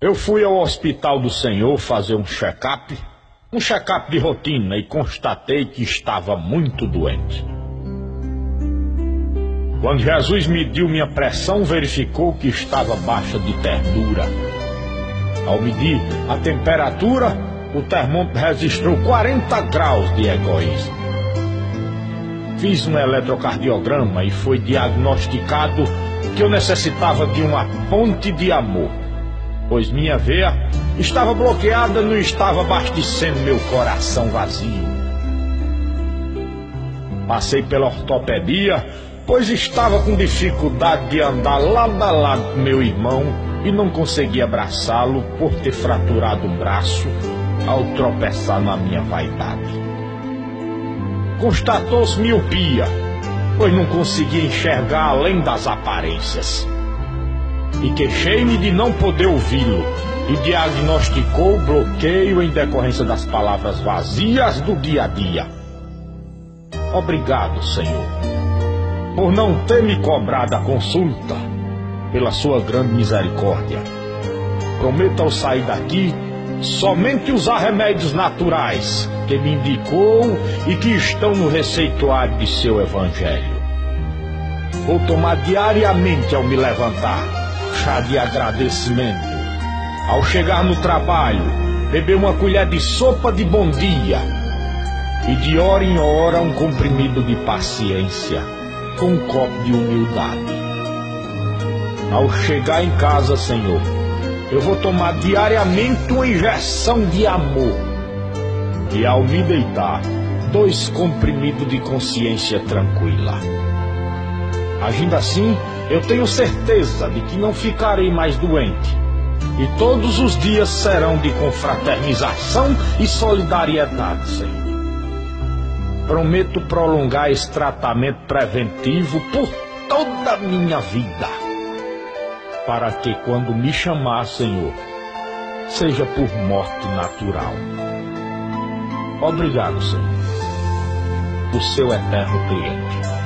Eu fui ao hospital do Senhor fazer um check-up, um check-up de rotina e constatei que estava muito doente. Quando Jesus mediu minha pressão, verificou que estava baixa de ternura. Ao medir a temperatura, o termômetro registrou 40 graus de egoísmo. Fiz um eletrocardiograma e foi diagnosticado que eu necessitava de uma ponte de amor pois minha veia estava bloqueada, não estava abastecendo meu coração vazio. Passei pela ortopedia, pois estava com dificuldade de andar lado a lado com meu irmão e não conseguia abraçá-lo por ter fraturado um braço ao tropeçar na minha vaidade. Constatou-se miopia, pois não conseguia enxergar além das aparências e queixei-me de não poder ouvi-lo e diagnosticou bloqueio em decorrência das palavras vazias do dia a dia. Obrigado, Senhor, por não ter me cobrado a consulta, pela sua grande misericórdia. Prometo ao sair daqui somente usar remédios naturais que me indicou e que estão no receituário de seu evangelho. Vou tomar diariamente ao me levantar chá de agradecimento. Ao chegar no trabalho, beber uma colher de sopa de bom dia. E de hora em hora um comprimido de paciência, com um copo de humildade. Ao chegar em casa, Senhor, eu vou tomar diariamente uma injeção de amor. E ao me deitar, dois comprimidos de consciência tranquila. Agindo assim, eu tenho certeza de que não ficarei mais doente. E todos os dias serão de confraternização e solidariedade, Senhor. Prometo prolongar esse tratamento preventivo por toda a minha vida. Para que quando me chamar, Senhor, seja por morte natural. Obrigado, Senhor, o seu eterno cliente.